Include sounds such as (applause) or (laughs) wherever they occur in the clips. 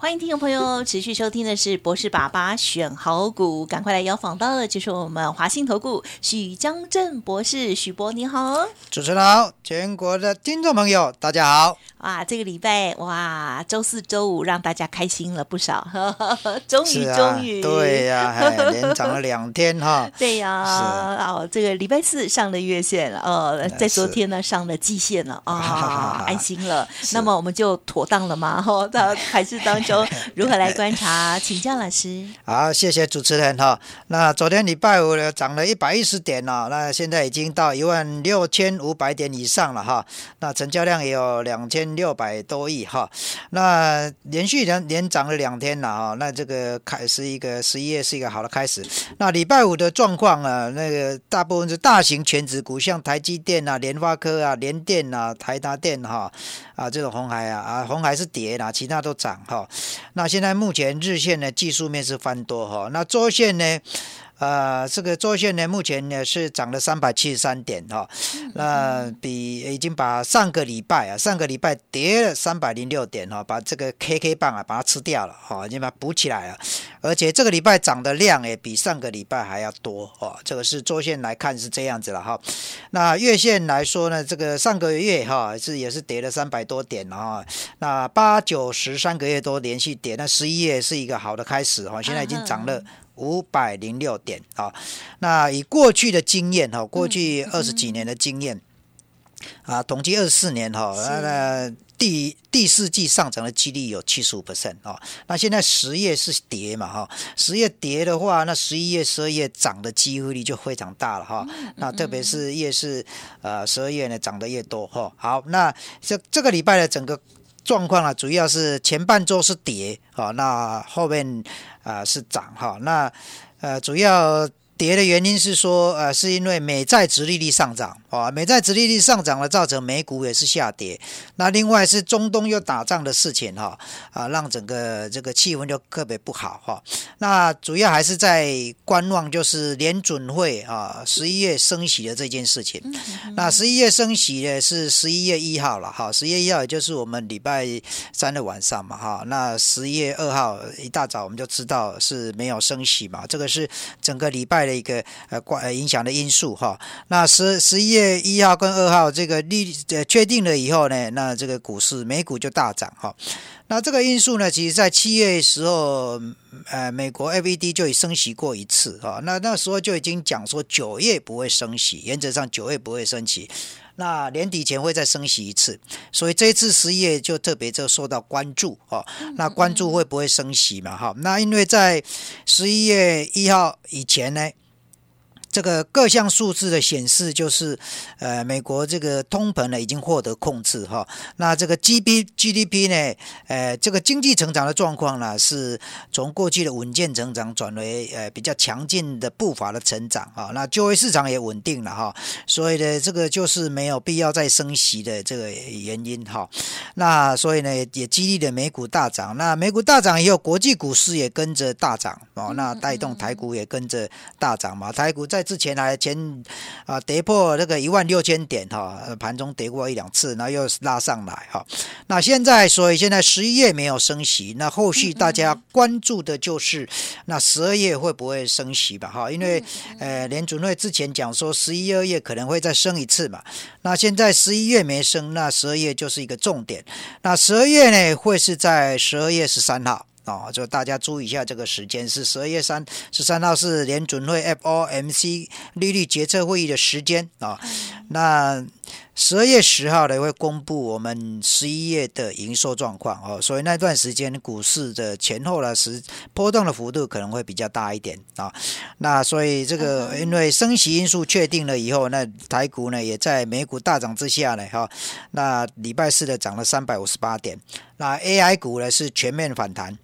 欢迎听众朋友持续收听的是博士爸爸选好股，赶快来邀访到的就是我们华信投顾许江正博士，许博你好，主持人好，全国的听众朋友大家好。哇，这个礼拜哇，周四周五让大家开心了不少，(laughs) 终于终于，对呀，(laughs) 连涨了两天哈。对呀，哦，这个礼拜四上了月线了，呃，在昨天呢上了季线了啊，安心了。那么我们就妥当了吗？哈，到还是当中如何来观察？(laughs) 请教老师。好，谢谢主持人哈。那昨天礼拜五呢涨了一百一十点了，那现在已经到一万六千五百点以上了哈。那成交量也有两千。六百多亿哈，那连续连连涨了两天了哈，那这个开是一个十一月是一个好的开始。那礼拜五的状况啊，那个大部分是大型全指股，像台积电啊、联发科啊、联电啊、台达电哈啊这种红海啊啊红海是跌啦，其他都涨哈。那现在目前日线呢技术面是翻多哈，那周线呢？呃，这个周线呢，目前呢是涨了三百七十三点哈，那比已经把上个礼拜啊，上个礼拜跌了三百零六点哈，把这个 KK 棒啊把它吃掉了哈，已经把它补起来了，而且这个礼拜涨的量也比上个礼拜还要多哦，这个是周线来看是这样子了哈。那月线来说呢，这个上个月哈是也是跌了三百多点哈，那八九十三个月都连续跌，那十一月是一个好的开始哈，现在已经涨了。五百零六点啊，那以过去的经验哈，过去二十几年的经验啊，统计二十四年哈，那第第四季上涨的几率有七十五 percent 啊，那现在十月是跌嘛哈，十月跌的话，那十一月、十二月涨的机会率就非常大了哈，那特别是越是呃十二月呢涨得越多哈。好，那这这个礼拜的整个。状况啊，主要是前半周是跌，好，那后面啊是涨哈，那呃主要。跌的原因是说，呃，是因为美债殖利率上涨，啊，美债殖利率上涨了，造成美股也是下跌。那另外是中东又打仗的事情，哈，啊，让整个这个气氛就特别不好，哈。那主要还是在观望，就是联准会啊，十一月升息的这件事情。那十一月升息呢是十一月一号了，哈，十一月一号也就是我们礼拜三的晚上嘛，哈。那十一月二号一大早我们就知道是没有升息嘛，这个是整个礼拜。的一个呃关影响的因素哈，那十十一月一号跟二号这个利呃确定了以后呢，那这个股市美股就大涨哈。那这个因素呢，其实在七月时候，呃，美国 FED 就已升息过一次哈。那那时候就已经讲说九月不会升息，原则上九月不会升息。那年底前会再升息一次，所以这一次十一月就特别就受到关注哦。那关注会不会升息嘛？哈，那因为在十一月一号以前呢。这个各项数字的显示，就是呃，美国这个通膨呢已经获得控制哈。那这个 G B G D P 呢，呃，这个经济成长的状况呢，是从过去的稳健成长转为呃比较强劲的步伐的成长啊。那就业市场也稳定了哈，所以呢，这个就是没有必要再升息的这个原因哈。那所以呢，也激励了美股大涨。那美股大涨以后，国际股市也跟着大涨哦，那带动台股也跟着大涨嘛。台股在在之前来前啊跌破那个一万六千点哈，盘中跌过一两次，然后又拉上来哈。那现在所以现在十一月没有升息，那后续大家关注的就是那十二月会不会升息吧哈？因为呃联准会之前讲说十一二月可能会再升一次嘛。那现在十一月没升，那十二月就是一个重点。那十二月呢会是在十二月十三号。哦，就大家注意一下，这个时间是十二月三十三号，是联准会 FOMC 利率决策会议的时间啊。那十二月十号呢，会公布我们十一月的营收状况哦，所以那段时间股市的前后呢，是波动的幅度可能会比较大一点啊。那所以这个因为升息因素确定了以后，那台股呢也在美股大涨之下呢，哈，那礼拜四的涨了三百五十八点，那 AI 股呢是全面反弹。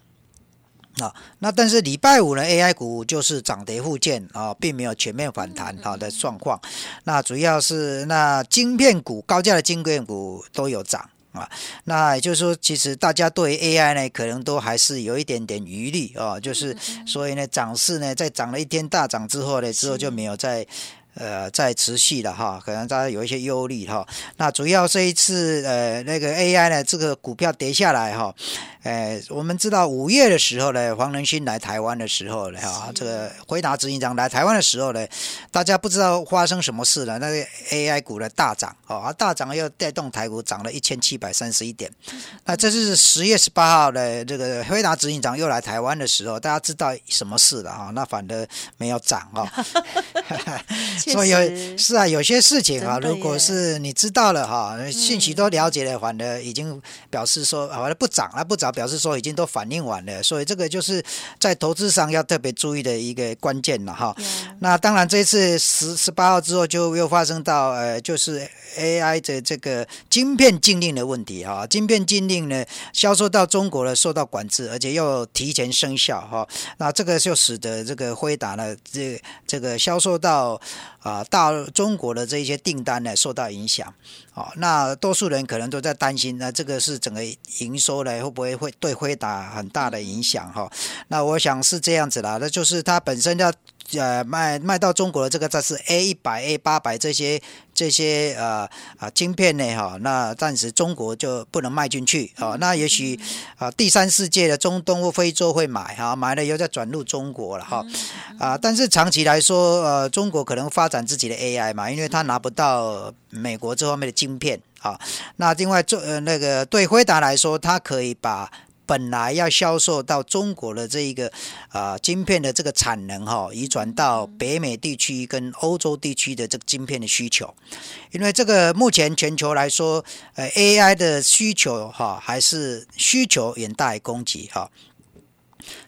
啊，那但是礼拜五呢，AI 股就是涨跌互见啊，并没有全面反弹好的状况。那主要是那晶片股高价的晶片股都有涨啊。那也就是说，其实大家对 AI 呢，可能都还是有一点点余力啊。就是所以呢，涨势呢，在涨了一天大涨之后呢，之后就没有再。呃，在持续的哈，可能大家有一些忧虑哈。那主要这一次呃，那个 AI 呢，这个股票跌下来哈。呃，我们知道五月的时候呢，黄仁勋来台湾的时候呢，哈，这个回答执行长来台湾的时候呢，大家不知道发生什么事了，那个 AI 股的大涨哦，大涨又带动台股涨了一千七百三十一点。那这是十月十八号的这个回答执行长又来台湾的时候，大家知道什么事了哈？那反而没有涨哈。(laughs) (laughs) (laughs) 所以是啊，有些事情啊，如果是你知道了哈，信息都了解了，反而已经表示说，反正不涨了，不涨，表示说已经都反应完了。所以这个就是在投资上要特别注意的一个关键了哈。那当然，这次十十八号之后就又发生到呃，就是 AI 的这个晶片禁令的问题哈。晶片禁令呢，销售到中国了受到管制，而且又提前生效哈。那这个就使得这个辉达呢，这这个销售到啊，大中国的这一些订单呢受到影响，啊，那多数人可能都在担心，那这个是整个营收呢会不会会对辉达很大的影响哈？那我想是这样子啦，那就是它本身要。呃，卖卖到中国的这个，这是 A 一百、A 八百这些这些呃啊晶片呢哈，那暂时中国就不能卖进去啊。那也许啊第三世界的中东或非洲会买哈，买了以后再转入中国了哈啊。但是长期来说，呃，中国可能发展自己的 AI 嘛，因为他拿不到美国这方面的晶片啊。那另外做呃那个对辉达来说，它可以把。本来要销售到中国的这一个啊晶片的这个产能哈，移转到北美地区跟欧洲地区的这个晶片的需求，因为这个目前全球来说，呃 AI 的需求哈还是需求远大于供给哈。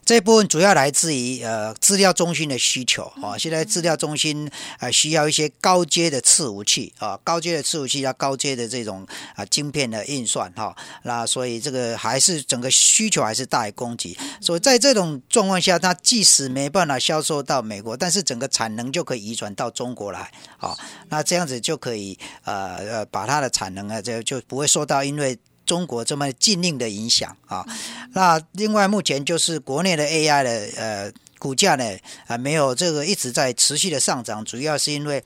这部分主要来自于呃资料中心的需求啊，现在资料中心啊需要一些高阶的伺服器啊，高阶的伺服器要高阶的这种啊晶片的运算哈，那所以这个还是整个需求还是大于供给，所以在这种状况下，它即使没办法销售到美国，但是整个产能就可以移转到中国来啊，那这样子就可以呃呃把它的产能啊就就不会受到因为。中国这么禁令的影响啊，那另外目前就是国内的 AI 的呃股价呢啊没有这个一直在持续的上涨，主要是因为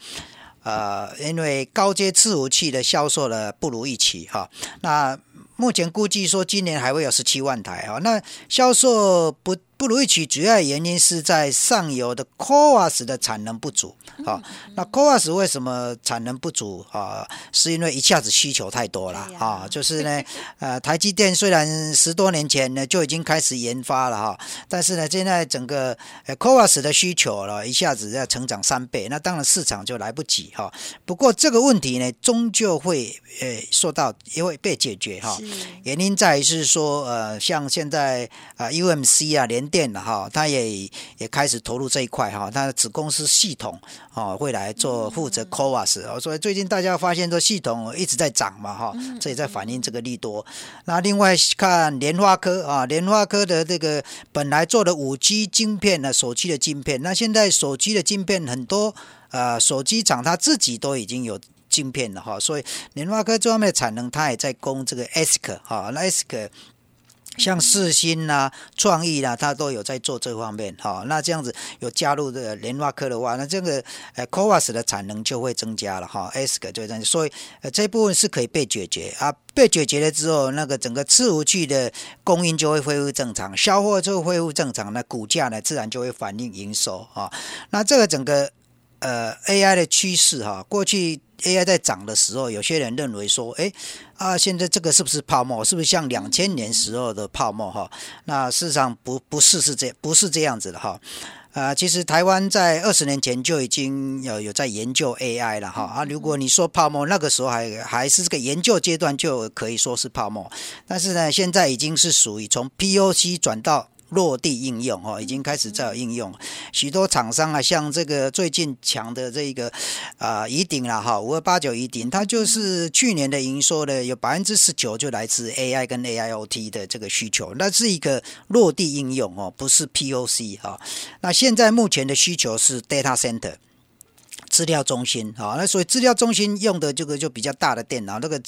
呃因为高阶伺服器的销售呢不如预期哈，那目前估计说今年还会有十七万台啊，那销售不。不如预期，主要原因是在上游的 CoWAS 的产能不足啊。那 CoWAS 为什么产能不足啊？是因为一下子需求太多了啊。就是呢，呃，台积电虽然十多年前呢就已经开始研发了哈，但是呢，现在整个 CoWAS 的需求了一下子要成长三倍，那当然市场就来不及哈。不过这个问题呢，终究会呃受到也会被解决哈。原因在于是说，呃，像现在啊 UMC 啊连电了哈，他也也开始投入这一块哈，他的子公司系统哦会来做负责 CoWAS，所以最近大家发现这系统一直在涨嘛哈，这也在反映这个利多。那另外看联发科啊，联发科的这个本来做的五 G 晶片呢，手机的晶片，那现在手机的晶片很多呃，手机厂它自己都已经有晶片了哈，所以联发科这方面的产能，它也在供这个 ASIC 哈，那 ASIC。像四星呐、创意啦，它都有在做这方面哈。那这样子有加入的联发科的话，那这个呃 c o v a s 的产能就会增加了哈。S 个就这样，所以呃这部分是可以被解决啊。被解决了之后，那个整个伺服器的供应就会恢复正常，销货就恢复正常，那股价呢自然就会反映营收啊。那这个整个呃 AI 的趋势哈，过去。AI 在涨的时候，有些人认为说，哎，啊，现在这个是不是泡沫？是不是像两千年时候的泡沫？哈，那事实上不不是是这不是这样子的哈。啊，其实台湾在二十年前就已经有有在研究 AI 了哈。啊，如果你说泡沫，那个时候还还是这个研究阶段，就可以说是泡沫。但是呢，现在已经是属于从 POC 转到落地应用哦，已经开始在有应用。许多厂商啊，像这个最近强的这个啊，宜鼎啦哈，五二八九宜鼎，它就是去年的营收呢，有百分之十九就来自 AI 跟 AIoT 的这个需求，那是一个落地应用哦，不是 POC 哈。那现在目前的需求是 data center。资料中心，好，那所以资料中心用的这个就比较大的电脑，那个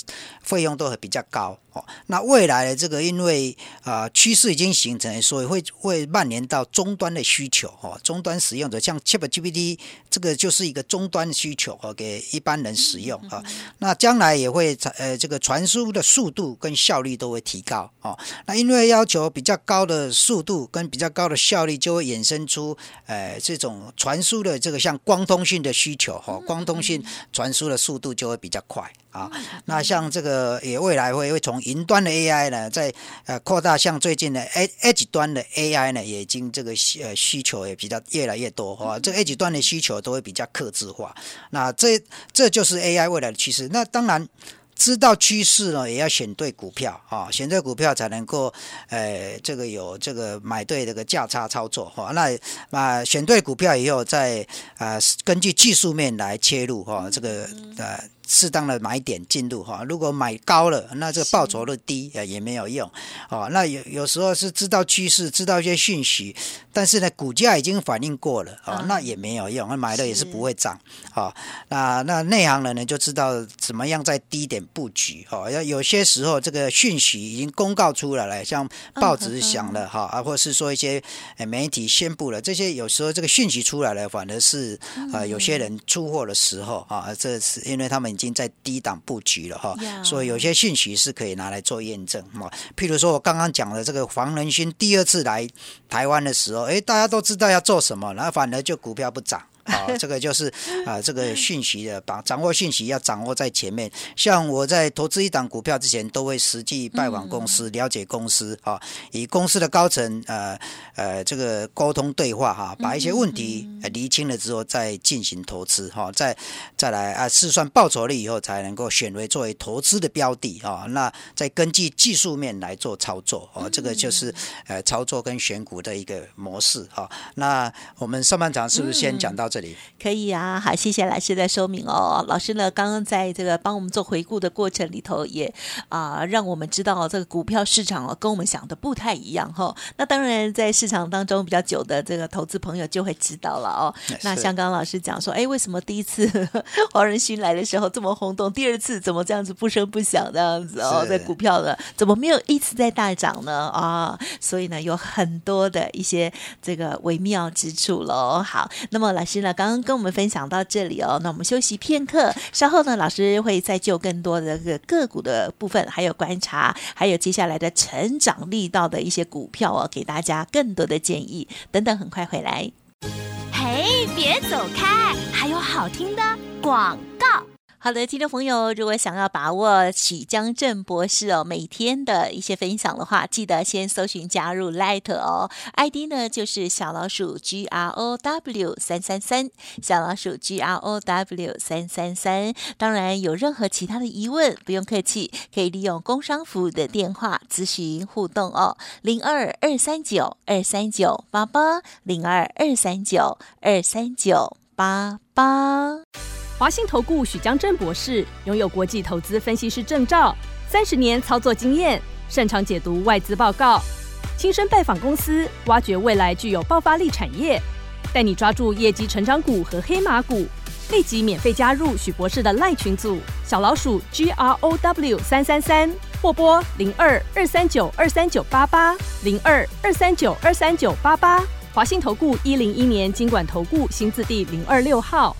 费用都会比较高。哦，那未来的这个因为啊趋势已经形成，所以会会蔓延到终端的需求。哦，终端使用者像 ChatGPT 这个就是一个终端需求，哦，给一般人使用。啊，那将来也会呃这个传输的速度跟效率都会提高。哦，那因为要求比较高的速度跟比较高的效率，就会衍生出呃这种传输的这个像光通讯的需求。哈，光通信传输的速度就会比较快。啊，那像这个也未来会会从云端的 AI 呢，在呃扩大，像最近的 Edge 端的 AI 呢，也已经这个呃需求也比较越来越多哈。这 Edge 端的需求都会比较克制化。那这这就是 AI 未来的趋势。那当然知道趋势呢，也要选对股票啊，选对股票才能够呃这个有这个买对这个价差操作哈。那啊选对股票以后，再啊根据技术面来切入哈，这个呃。适当的买点进入哈，如果买高了，那这个报酬率低也也没有用哦。那有有时候是知道趋势，知道一些讯息，但是呢，股价已经反应过了哦，那也没有用，那买了也是不会涨哦。那那内行人呢就知道怎么样在低点布局哦。要有些时候这个讯息已经公告出来了，像报纸响了哈，啊，或者是说一些媒体宣布了这些，有时候这个讯息出来了，反而是啊有些人出货的时候啊，这是因为他们。已经在低档布局了哈，所以有些信息是可以拿来做验证哈。譬如说我刚刚讲的这个黄仁勋第二次来台湾的时候，哎，大家都知道要做什么，然后反而就股票不涨。啊，(laughs) 这个就是啊，这个讯息的把掌握讯息要掌握在前面。像我在投资一档股票之前，都会实际拜访公司，了解公司啊，以公司的高层呃呃这个沟通对话哈，把一些问题厘清了之后，再进行投资哈，再再来啊试算报酬率以后，才能够选为作为投资的标的啊。那再根据技术面来做操作哦，这个就是呃操作跟选股的一个模式哈。那我们上半场是不是先讲到？这里可以啊，好，谢谢老师的说明哦。老师呢，刚刚在这个帮我们做回顾的过程里头，也啊，让我们知道这个股票市场哦，跟我们想的不太一样哈。那当然，在市场当中比较久的这个投资朋友就会知道了哦。(laughs) 那像刚刚老师讲说，哎，为什么第一次 (laughs) 黄仁勋来的时候这么轰动，第二次怎么这样子不声不响这样子哦？在股票的怎么没有一直在大涨呢？啊，所以呢，有很多的一些这个微妙之处喽。好，那么老师。那刚刚跟我们分享到这里哦，那我们休息片刻，稍后呢，老师会再就更多的个个股的部分，还有观察，还有接下来的成长力道的一些股票哦，给大家更多的建议等等，很快回来。嘿，别走开，还有好听的广。好的，听众朋友，如果想要把握许江正博士哦每天的一些分享的话，记得先搜寻加入 Light 哦，ID 呢就是小老鼠 G R O W 三三三，小老鼠 G R O W 三三三。当然，有任何其他的疑问，不用客气，可以利用工商服务的电话咨询互动哦，零二二三九二三九八八，零二二三九二三九八八。华信投顾许江正博士拥有国际投资分析师证照，三十年操作经验，擅长解读外资报告，亲身拜访公司，挖掘未来具有爆发力产业，带你抓住业绩成长股和黑马股。立即免费加入许博士的赖群组，小老鼠 G R O W 三三三，或拨零二二三九二三九八八零二二三九二三九八八。华信投顾一零一年经管投顾新字第零二六号。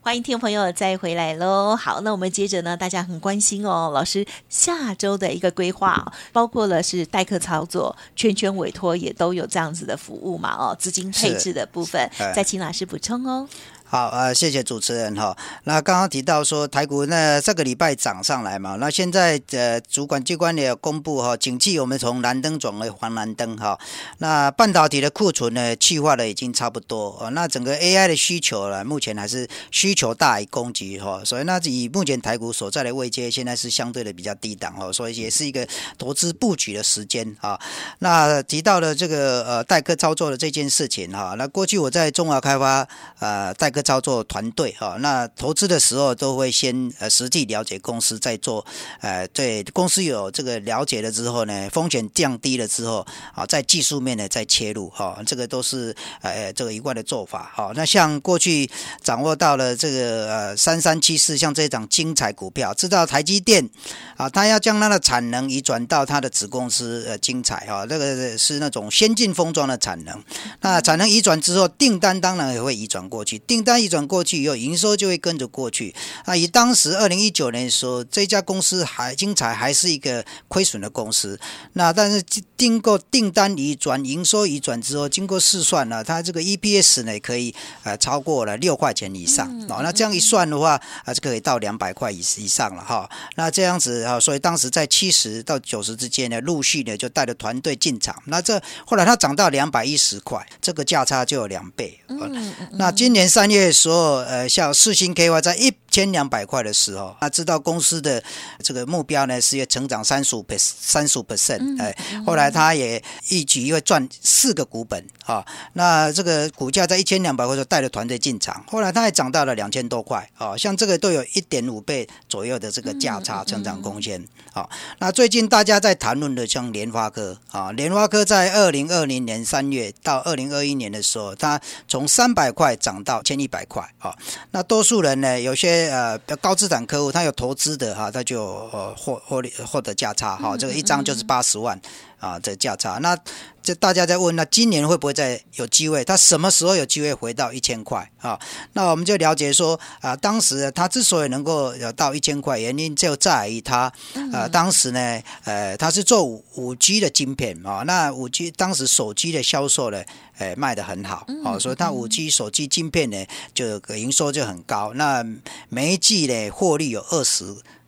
欢迎听众朋友再回来喽！好，那我们接着呢，大家很关心哦，老师下周的一个规划，包括了是代客操作、圈圈委托，也都有这样子的服务嘛？哦，资金配置的部分，再请老师补充哦。好，呃，谢谢主持人哈。那刚刚提到说台股那这个礼拜涨上来嘛，那现在呃主管机关也公布哈，景气我们从蓝灯转为黄蓝灯哈。那半导体的库存呢，去化的已经差不多哦。那整个 AI 的需求呢，目前还是需求大于供给哈，所以那以目前台股所在的位阶，现在是相对的比较低档哦，所以也是一个投资布局的时间啊。那提到了这个呃代客操作的这件事情哈，那过去我在中华开发呃代客。操作团队哈，那投资的时候都会先呃实际了解公司，再做呃对公司有这个了解了之后呢，风险降低了之后啊，在技术面呢再切入哈，这个都是呃这个一贯的做法哈。那像过去掌握到了这个呃三三七四，像这档精彩股票，知道台积电啊，它要将它的产能移转到它的子公司呃精彩哈，这个是那种先进封装的产能。那产能移转之后，订单当然也会移转过去，订单移转过去以后，营收就会跟着过去。啊以当时二零一九年的时候，这家公司还精彩还是一个亏损的公司。那但是经过订单移转、营收移转之后，经过试算呢，它这个 EPS 呢可以呃超过了六块钱以上。哦，那这样一算的话，啊，就可以到两百块以以上了哈。那这样子啊，所以当时在七十到九十之间呢，陆续呢就带着团队进场。那这后来它涨到两百一十块，这个价差就有两倍。嗯，那今年三月时候。呃，像四星 KY 在一千两百块的时候，那知道公司的这个目标呢是要成长三十五 percent，三十五 percent，哎，后来他也一举又赚四个股本啊。那这个股价在一千两百块时候带着团队进场，后来他还涨到了两千多块啊。像这个都有一点五倍左右的这个价差成长空间啊。那最近大家在谈论的像联发科啊，联发科在二零二零年三月到二零二一年的时候，它从三百块涨到千一百块。啊，那多数人呢，有些呃高资产客户，他有投资的哈，他就呃获获利获得价差哈，这个一张就是八十万啊，这价差。那这大家在问，那今年会不会再有机会？他什么时候有机会回到一千块啊？那我们就了解说啊，当时他之所以能够有到一千块，原因就在于他呃当时呢，呃他是做五五 G 的晶片啊，那五 G 当时手机的销售呢。呃，卖的很好，哦，所以它五 G 手机晶片呢，就营收就很高。那每一季呢，获利有二十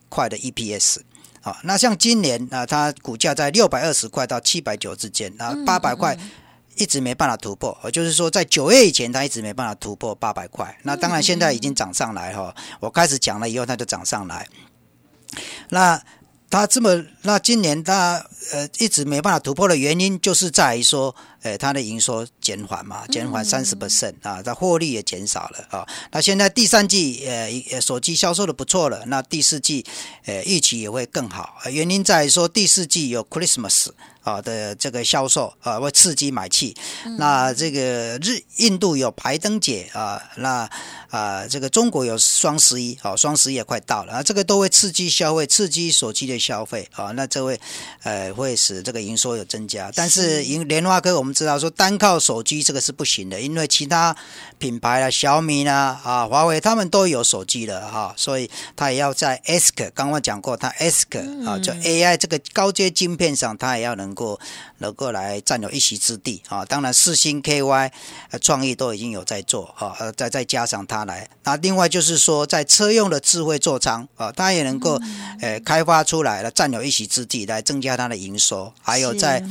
块的 EPS，啊，那像今年啊，它股价在六百二十块到七百九之间，那，八百块一直没办法突破，也就是说，在九月以前它一直没办法突破八百块。那当然现在已经涨上来哈，我开始讲了以后，它就涨上来。那它这么，那今年它呃一直没办法突破的原因，就是在于说。诶，它的营收减缓嘛，减缓三十 percent 啊，它获利也减少了啊。那现在第三季，呃，手机销售的不错了，那第四季，呃，预期也会更好。原因在于说第四季有 Christmas 啊的这个销售啊，会刺激买气。那这个日印度有排灯节啊，那啊这个中国有双十一，啊，双十一也快到了啊，这个都会刺激消费，刺激手机的消费啊。那这位呃会使这个营收有增加，但是银联发科我们。知道说单靠手机这个是不行的，因为其他品牌啊，小米呢啊，华为他们都有手机了哈，所以它也要在 ASK 刚刚讲过，它 ASK 啊，就 AI 这个高阶晶片上，它也要能够能够来占有一席之地啊。当然，四星 KY 创意都已经有在做啊，再再加上它来，那另外就是说，在车用的智慧座舱啊，它也能够呃开发出来了，占有一席之地，来增加它的营收，还有在。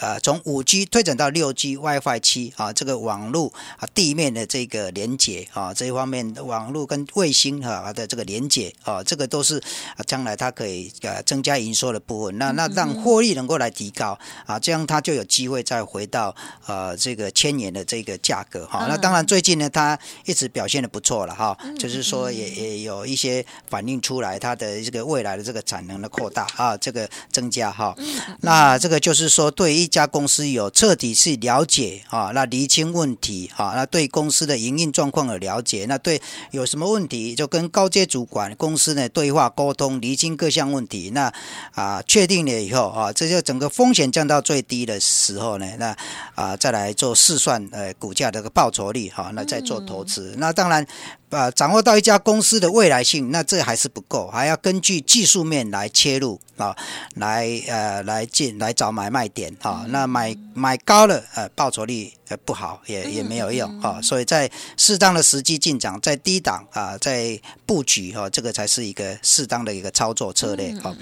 呃，从五 G 推展到六 G WiFi 七啊，这个网络啊，地面的这个连接啊，这一方面网络跟卫星哈的这个连接啊，这个都是啊，将来它可以呃增加营收的部分。那那让获利能够来提高啊，这样它就有机会再回到呃这个千元的这个价格哈。那当然最近呢，它一直表现的不错了哈，就是说也也有一些反映出来它的这个未来的这个产能的扩大啊，这个增加哈。(laughs) 那这个就是说对。一家公司有彻底去了解啊，那厘清问题啊，那对公司的营运状况有了解，那对有什么问题就跟高阶主管公司呢对话沟通，厘清各项问题。那啊，确定了以后啊，这就整个风险降到最低的时候呢，那啊再来做试算呃股价的个报酬率哈，那再做投资。那当然。呃掌握到一家公司的未来性，那这还是不够，还要根据技术面来切入啊，来呃来进来找买卖点啊。那买买高了，呃报酬率呃不好也也没有用啊。所以在适当的时机进场，在低档啊，在布局哈，这个才是一个适当的一个操作策略啊。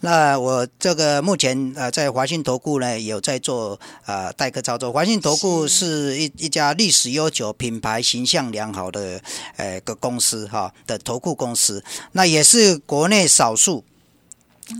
那我这个目前呃在华信投顾呢有在做呃代客操作，华信投顾是一一家历史悠久、品牌形象良好的呃个公司哈的投顾公司，那也是国内少数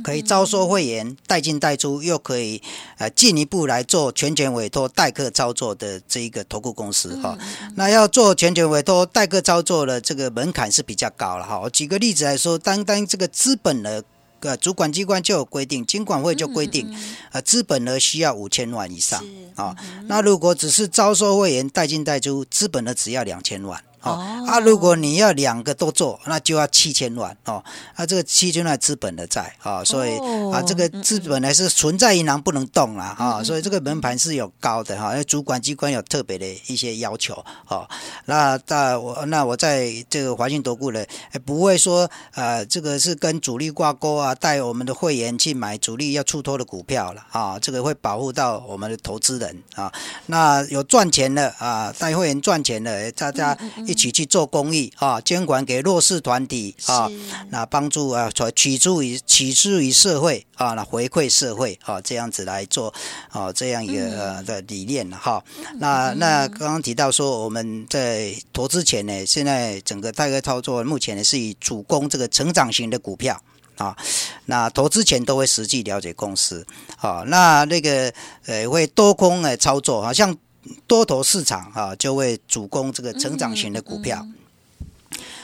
可以招收会员带进带出，又可以呃进一步来做全权委托代客操作的这一个投顾公司哈。那要做全权委托代客操作的这个门槛是比较高了哈。我举个例子来说，单单这个资本的。呃，主管机关就有规定，金管会就规定，呃，资本额需要五千万以上啊。那如果只是招收会员带进带出，资本额只要两千万。哦，啊，如果你要两个都做，那就要七千万哦。啊，这个七千万资本的债啊，所以啊，这个资本呢是存在银行不能动了啊，所以这个门盘是有高的哈，因为主管机关有特别的一些要求哦。那那我那我在这个华信投顾呢，不会说呃，这个是跟主力挂钩啊，带我们的会员去买主力要出脱的股票了啊，这个会保护到我们的投资人啊。那有赚钱的啊，带会员赚钱的，大家一。一起去做公益啊，监管给弱势团体啊，那帮助啊，取助于取之于社会啊，那回馈社会啊，这样子来做啊，这样一个呃的理念哈。那那刚刚提到说，我们在投资前呢，现在整个大概操作目前呢是以主攻这个成长型的股票啊。那投资前都会实际了解公司啊，那那个呃会多空来操作，好像。多头市场啊，就会主攻这个成长型的股票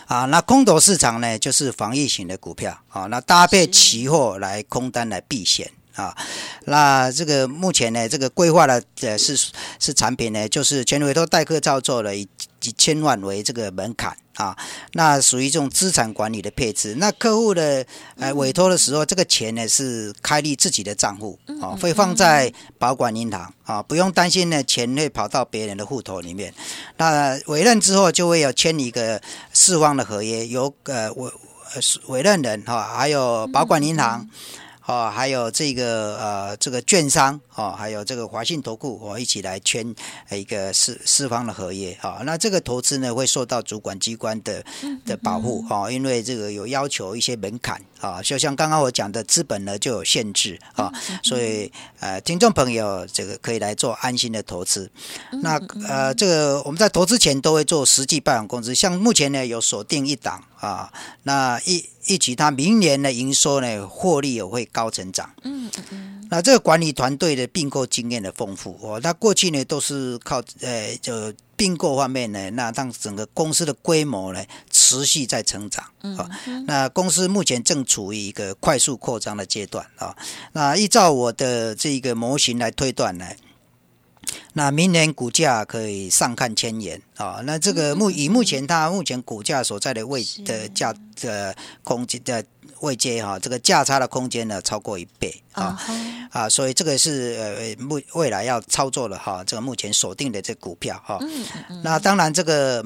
啊。那空头市场呢，就是防御型的股票啊。那搭配期货来空单来避险啊。那这个目前呢，这个规划的呃是是产品呢，就是全委托代客操作了以几千万为这个门槛。啊，那属于这种资产管理的配置。那客户的呃委托的时候，这个钱呢是开立自己的账户啊，会放在保管银行啊，不用担心呢钱会跑到别人的户头里面。那委任之后就会有签一个四方的合约，由呃委委任人哈，还有保管银行。哦，还有这个呃，这个券商哦，还有这个华信投顾，我一起来签一个四四方的合约啊。那这个投资呢，会受到主管机关的的保护啊，因为这个有要求一些门槛啊，就像刚刚我讲的资本呢就有限制啊，所以呃，听众朋友这个可以来做安心的投资。那呃，这个我们在投资前都会做实际拜访公司，像目前呢有锁定一档啊，那一。一起，他明年的营收呢，获利也会高成长。嗯嗯，那这个管理团队的并购经验的丰富哦，那过去呢都是靠呃，就并购方面呢，那让整个公司的规模呢持续在成长。嗯，那公司目前正处于一个快速扩张的阶段啊。那依照我的这个模型来推断呢。那明年股价可以上看千元啊！那这个目以目前它目前股价所在的位的价的空间的位阶哈，这个价差的空间呢超过一倍。啊啊！所以这个是呃目未来要操作的哈，这个目前锁定的这股票哈。那当然这个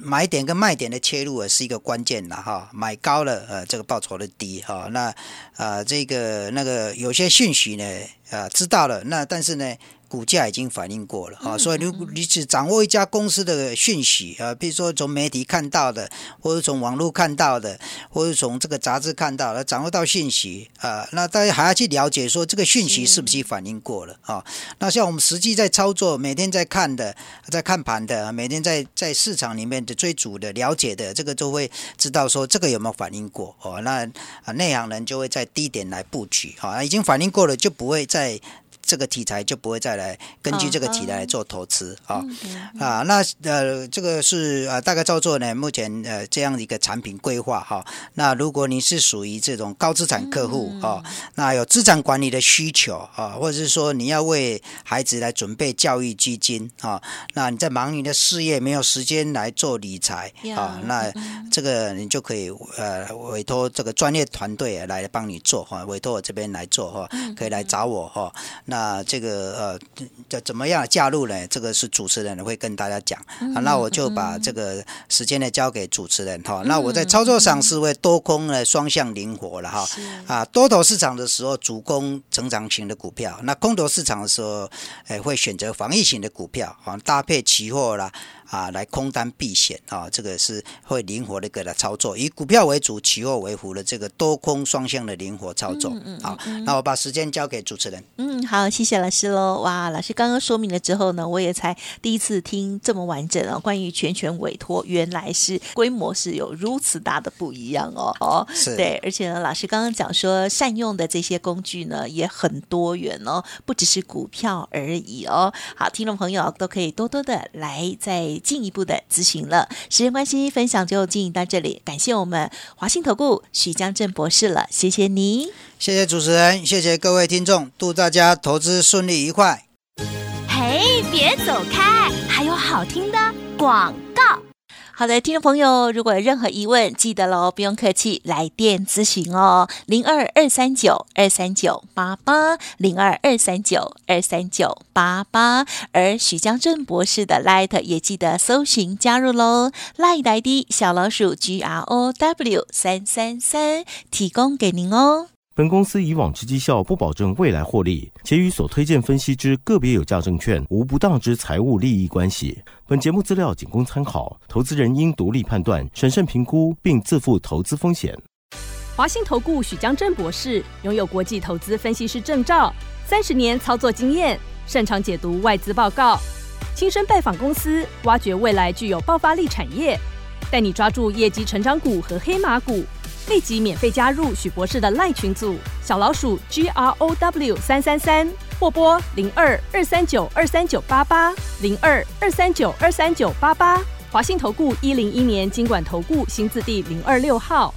买点跟卖点的切入也是一个关键了哈。买高了呃这个报酬的低哈。那啊这个那个有些讯息呢啊知道了，那但是呢。股价已经反映过了啊，所以如果你只掌握一家公司的讯息啊，比如说从媒体看到的，或者从网络看到的，或者从这个杂志看到的，掌握到讯息啊，那大家还要去了解说这个讯息是不是反映过了啊？那像我们实际在操作，每天在看的，在看盘的，每天在在市场里面的追逐的了解的，这个就会知道说这个有没有反应过哦。那啊内行人就会在低点来布局啊，已经反应过了就不会再。这个题材就不会再来根据这个题材来做投资啊。啊，那呃这个是呃大概照做呢，目前呃这样的一个产品规划哈。那如果你是属于这种高资产客户啊，那有资产管理的需求啊，或者是说你要为孩子来准备教育基金啊，那你在忙你的事业没有时间来做理财啊，那这个你就可以呃委托这个专业团队来帮你做哈，委托我这边来做哈，可以来找我哈。那这个呃，怎怎么样加入呢？这个是主持人会跟大家讲。啊，那我就把这个时间呢交给主持人哈。那我在操作上是会多空呢双向灵活了哈。啊，多头市场的时候主攻成长型的股票，那空头市场的时候，哎，会选择防御型的股票，啊，搭配期货啦。啊，来空单避险啊，这个是会灵活的给它操作，以股票为主，期货为辅的这个多空双向的灵活操作。嗯好，那我把时间交给主持人。嗯，好，谢谢老师喽。哇，老师刚刚说明了之后呢，我也才第一次听这么完整啊，关于全权委托，原来是规模是有如此大的不一样哦。哦，是对，而且呢，老师刚刚讲说善用的这些工具呢也很多元哦，不只是股票而已哦。好，听众朋友都可以多多的来在。进一步的咨询了，时间关系，分享就进行到这里。感谢我们华信投顾许江正博士了，谢谢你，谢谢主持人，谢谢各位听众，祝大家投资顺利愉快。嘿，别走开，还有好听的广告。好的，听众朋友，如果有任何疑问，记得喽，不用客气，来电咨询哦，零二二三九二三九八八，零二二三九二三九八八。而许江正博士的 Light 也记得搜寻加入喽，Light ID 小老鼠 G R O W 三三三，提供给您哦。本公司以往之绩效不保证未来获利，且与所推荐分析之个别有价证券无不当之财务利益关系。本节目资料仅供参考，投资人应独立判断、审慎评估，并自负投资风险。华信投顾许江正博士拥有国际投资分析师证照，三十年操作经验，擅长解读外资报告，亲身拜访公司，挖掘未来具有爆发力产业，带你抓住业绩成长股和黑马股。立即免费加入许博士的赖群组，小老鼠 G R O W 三三三，或拨零二二三九二三九八八零二二三九二三九八八。华信投顾一零一年经管投顾新字第零二六号。